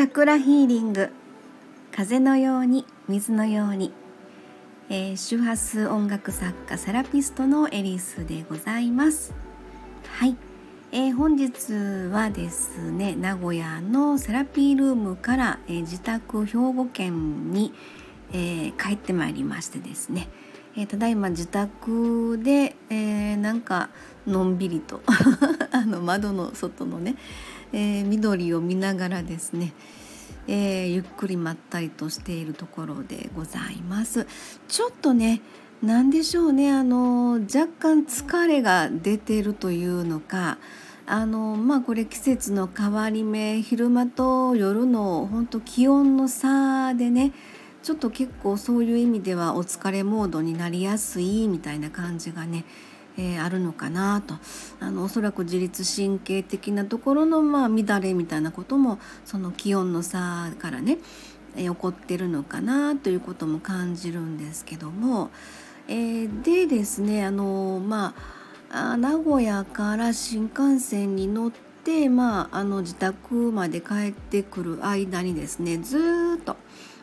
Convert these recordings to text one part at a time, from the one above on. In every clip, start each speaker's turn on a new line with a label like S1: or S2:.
S1: チャクラヒーリング。風のように水のように、えー、周波数音楽作家セラピストのエリスでございます。はい、えー、本日はですね名古屋のセラピールームから、えー、自宅兵庫県に、え帰ってまいりましてですね、えただいま自宅で、えなんかのんびりと あの窓の外のねえー、緑を見ながらですね、えー、ゆっくりまったりとしているところでございます。ちょっとね何でしょうねあの若干疲れが出てるというのかあのまあこれ季節の変わり目昼間と夜の本当気温の差でねちょっと結構そういう意味ではお疲れモードになりやすいみたいな感じがねえー、あるのかなとあのおそらく自律神経的なところの、まあ、乱れみたいなこともその気温の差からね、えー、起こってるのかなということも感じるんですけども、えー、でですねあのまあ名古屋から新幹線に乗って、まあ、あの自宅まで帰ってくる間にですねずっと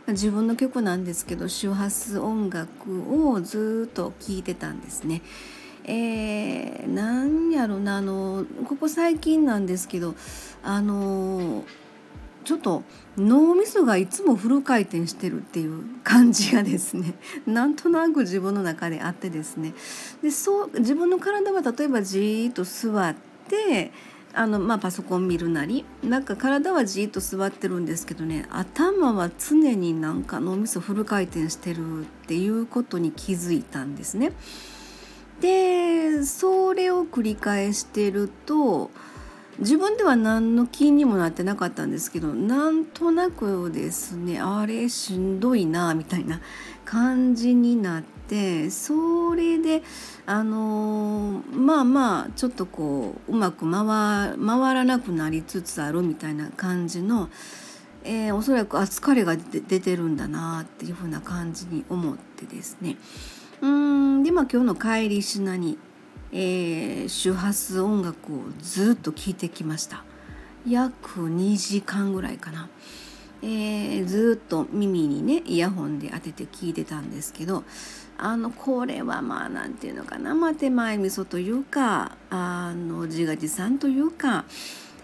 S1: 自分の曲なんですけど周波数音楽をずっと聴いてたんですね。えー、なんやろなあのここ最近なんですけどあのちょっと脳みそがいつもフル回転してるっていう感じがですね なんとなく自分の中であってですねでそう自分の体は例えばじーっと座ってあの、まあ、パソコン見るなりなんか体はじーっと座ってるんですけどね頭は常になんか脳みそフル回転してるっていうことに気づいたんですね。でそれを繰り返してると自分では何の気にもなってなかったんですけどなんとなくですねあれしんどいなみたいな感じになってそれであのまあまあちょっとこううまく回回らなくなりつつあるみたいな感じの、えー、おそらくあ疲れが出てるんだなっていうふうな感じに思ってですね。うんでまあ今日の帰りしなに、えー、周波数音楽をずっと聴いてきました。約2時間ぐらいかな、えー、ずっと耳にねイヤホンで当てて聞いてたんですけどあのこれはまあ何て言うのかな、まあ、手前味噌というかあの自画自賛というか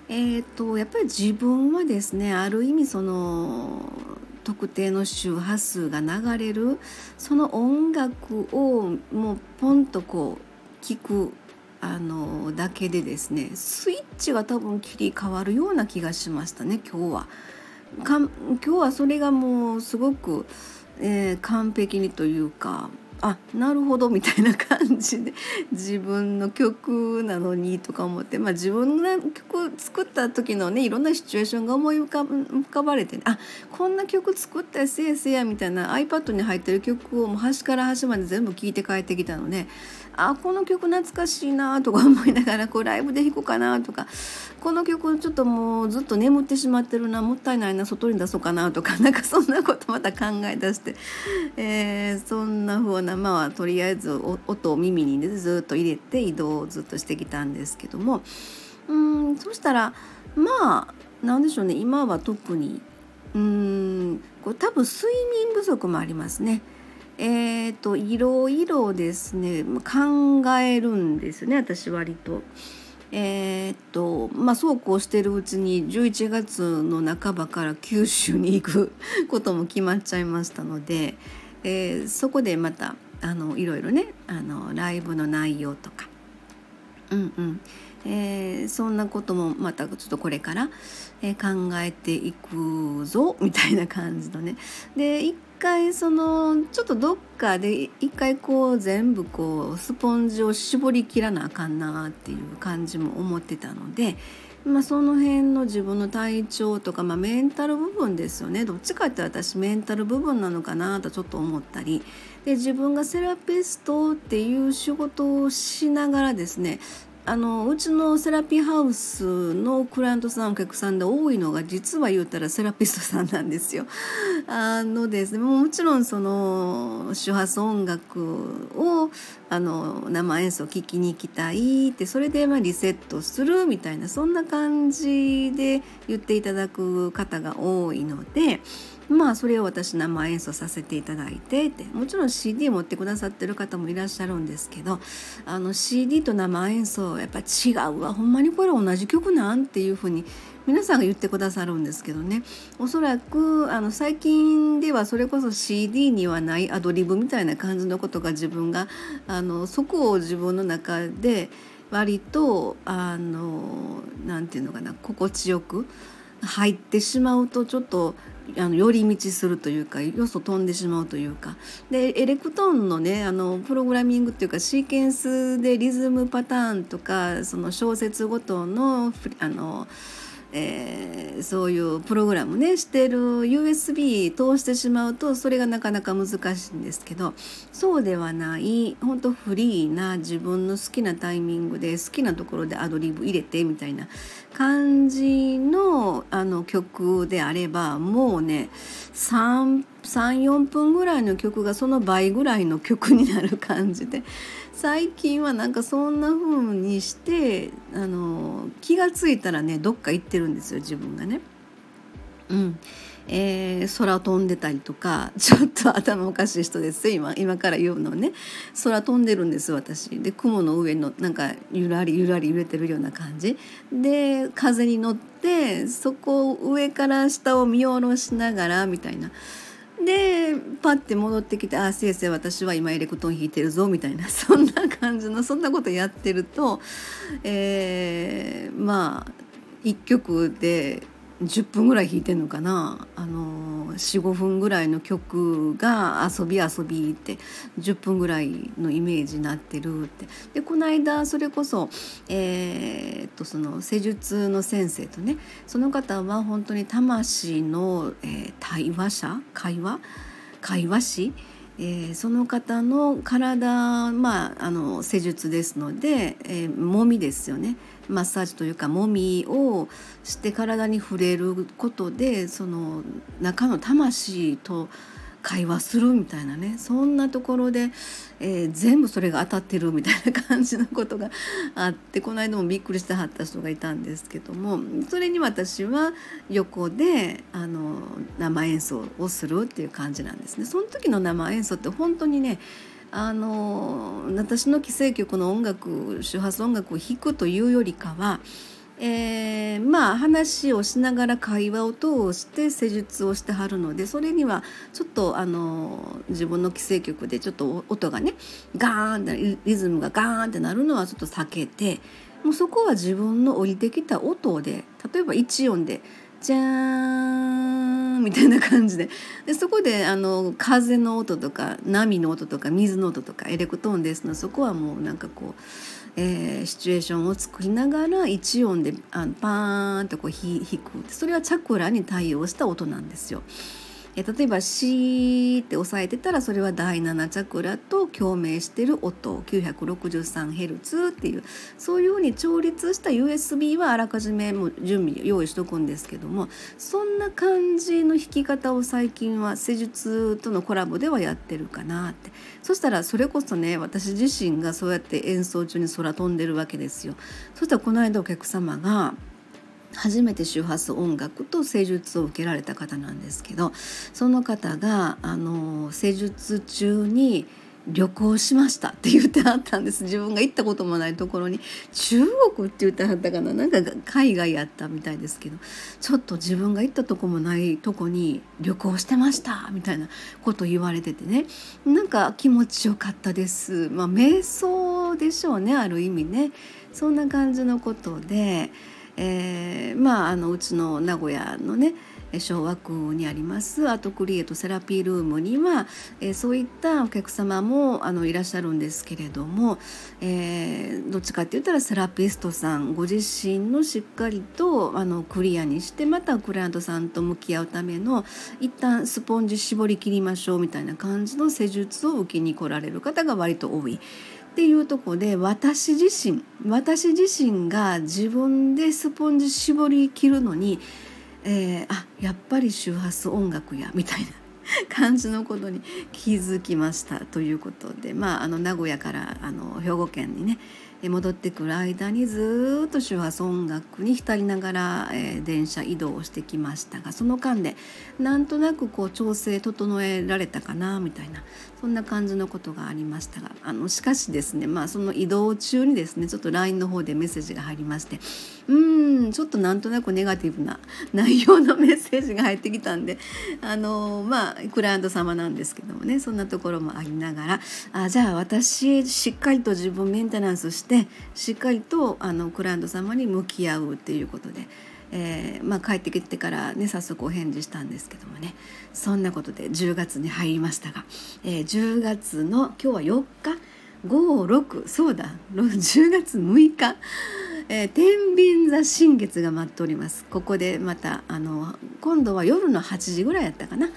S1: えーとやっぱり自分はですねある意味その特定の周波数が流れるその音楽をもうポンとこう聞くあのだけでですねスイッチが多分切り替わるような気がしましたね今日は。か今日はそれがもうすごく、えー、完璧にというかあなるほどみたいな感じで自分の曲なのにとか思って、まあ、自分が曲作った時のねいろんなシチュエーションが思い浮か浮かばれて、ね、あこんな曲作ったやせやせやみたいな iPad に入ってる曲をもう端から端まで全部聴いて帰ってきたのであこの曲懐かしいなとか思いながらこうライブで弾こうかなとかこの曲ちょっともうずっと眠ってしまってるなもったいないな外に出そうかなとかなんかそんなことまた考え出して、えー、そんな風なまあとりあえず音を耳に、ずっと入れて移動をずっとしてきたんですけどもうんそしたらまあなんでしょうね今は特にうんこれ多分睡眠不足もありますね。えーと、いろいろですね考えるんですね私割と。えー、っとまあそうこうしてるうちに11月の半ばから九州に行くことも決まっちゃいましたので、えー、そこでまたあのいろいろねあのライブの内容とか、うんうん。えー、そんなこともまたちょっとこれから、え考えていくぞみたいな感じのね。で一回そのちょっとどっかで一回こう全部こうスポンジを絞りきらなあかんなっていう感じも思ってたので、まあ、その辺の自分の体調とか、まあ、メンタル部分ですよね。どっちかって私メンタル部分なのかなとちょっと思ったりで自分がセラピストっていう仕事をしながらですねあのうちのセラピーハウスのクライアントさんお客さんで多いのが実は言うたらセラピストさんなんですよ。あのですねもちろんその周波数音楽をあの生演奏聴きに行きたいってそれでまリセットするみたいなそんな感じで言っていただく方が多いので。まあそれを私生演奏させていただいてって。もちろん CD 持ってくださってる方もいらっしゃるんですけどあの CD と生演奏やっぱ違うわ。ほんまにこれ同じ曲なんっていうふうに皆さんが言ってくださるんですけどね。おそらくあの最近ではそれこそ CD にはないアドリブみたいな感じのことが自分があのそこを自分の中で割とあのなんていうのかな心地よく入ってしまうとちょっとあの寄り道するというかよそ飛んでしまうというか。でエレクトーンのねあのプログラミングっていうかシーケンスでリズムパターンとかその小説ごとのあのえー、そういうプログラムねしてる USB 通してしまうとそれがなかなか難しいんですけどそうではない本当フリーな自分の好きなタイミングで好きなところでアドリブ入れてみたいな感じのあの曲であればもうね3 34分ぐらいの曲がその倍ぐらいの曲になる感じで。最近はなんかそんな風にしてあの気が付いたらねどっか行ってるんですよ自分がね。うん。えー、空飛んでたりとかちょっと頭おかしい人です。今今から言うのね。空飛んでるんです私。で雲の上のなんかゆらりゆらり揺れてるような感じ。で風に乗ってそこを上から下を見下ろしながらみたいな。でパッて戻ってきて「ああ先生私は今エレクトーン弾いてるぞ」みたいな そんな感じのそんなことやってると、えー、まあ一曲で10分ぐらい弾いてんのかな？あの45分ぐらいの曲が遊び遊びって10分ぐらいのイメージになってるって。でこの間それこそ,、えー、っとその施術の先生とねその方は本当に魂の、えー、対話者？会話？会話師？えー、その方の体まああの施術ですので、えー、もみですよね。マッサージというかもみをして体に触れることでその中の魂と会話するみたいなねそんなところで、えー、全部それが当たってるみたいな感じのことが あってこの間もびっくりしてはった人がいたんですけどもそれに私は横であの生演奏をするっていう感じなんですね。その時の生演奏って本当にねあの私の既成曲の音楽周波数音楽を弾くというよりかは、えー、まあ話をしながら会話を通して施術をしてはるのでそれにはちょっとあの自分の既成曲でちょっと音がねガーンってリズムがガーンってなるのはちょっと避けてもうそこは自分の降りてきた音で例えば1音で「じゃーんみたいな感じででそこであの風の音とか波の音とか水の音とかエレクトーンですのそこはもうなんかこう、えー、シチュエーションを作りながら1音であのパーンとこう弾くそれはチャクラに対応した音なんですよ。え例えば「シー」って押さえてたらそれは第7チャクラと共鳴してる音 963Hz っていうそういうふうに調律した USB はあらかじめも準備用意しとくんですけどもそんな感じの弾き方を最近は施術とのコラボではやってるかなってそしたらそれこそね私自身がそうやって演奏中に空飛んでるわけですよ。そしたらこの間お客様が初めて周波数音楽と施術を受けられた方なんですけどその方があの施術中に旅行しましたって言ってはったんです。自分が行ったこともないところに中国って言ってはったかな。なんか海外やったみたいですけどちょっと自分が行ったとこもないとこに旅行してましたみたいなこと言われててね。なんか気持ちよかったです。まあ瞑想でしょうねある意味ね。そんな感じのことで。えー、まああのうちの名古屋のね昭和区にありますアートクリエイトセラピールームには、えー、そういったお客様もあのいらっしゃるんですけれども、えー、どっちかって言ったらセラピストさんご自身のしっかりとあのクリアにしてまたクライアントさんと向き合うための一旦スポンジ絞り切りましょうみたいな感じの施術を受けに来られる方が割と多い。っていうとこで私自身私自身が自分でスポンジ絞り切るのに、えー、あやっぱり周波数音楽やみたいな感じのことに気づきましたということで、まあ、あの名古屋からあの兵庫県にね戻ってくる間にずっと周波数音楽に浸りながら、え、電車移動をしてきましたがその間でなんとなくこう調整整えられたかなみたいなそんな感じのことがありましたがあのしかしですねまあその移動中にですねちょっと LINE の方でメッセージが入りましてうんちょっとなんとなくネガティブな内容のメッセージが入ってきたんであのまあクライアント様なんですけどもねそんなところもありながらあじゃあ私しっかりと自分メンテナンスしてしっかりとあのクライアント様に向き合うっていうことで。えーまあ、帰ってきてからね早速お返事したんですけどもね。そんなことで10月に入りましたが、えー、10月の今日は4日？56そうだ。10月6日、えー、天秤座新月が待っております。ここでまたあの今度は夜の8時ぐらいやったかな、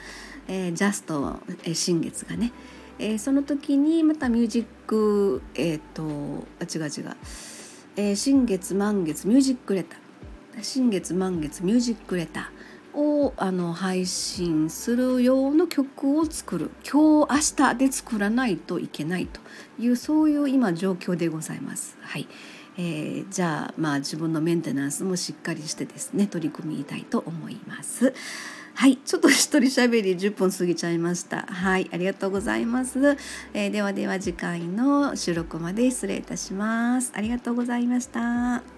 S1: えー、ジャスト、えー、新月がね、えー、その時にまたミュージックえっ、ー、とあ違う違う、えー、新月満月ミュージックレター。新月満月ミュージックレターをあの配信する用の曲を作る。今日明日で作らないといけないと。いうそういう今状況でございます。はい。えー、じゃあまあ自分のメンテナンスもしっかりしてですね取り組みたいと思います。はい、ちょっと一人喋り10分過ぎちゃいました。はい、ありがとうございます。えー、ではでは次回の収録まで失礼いたします。ありがとうございました。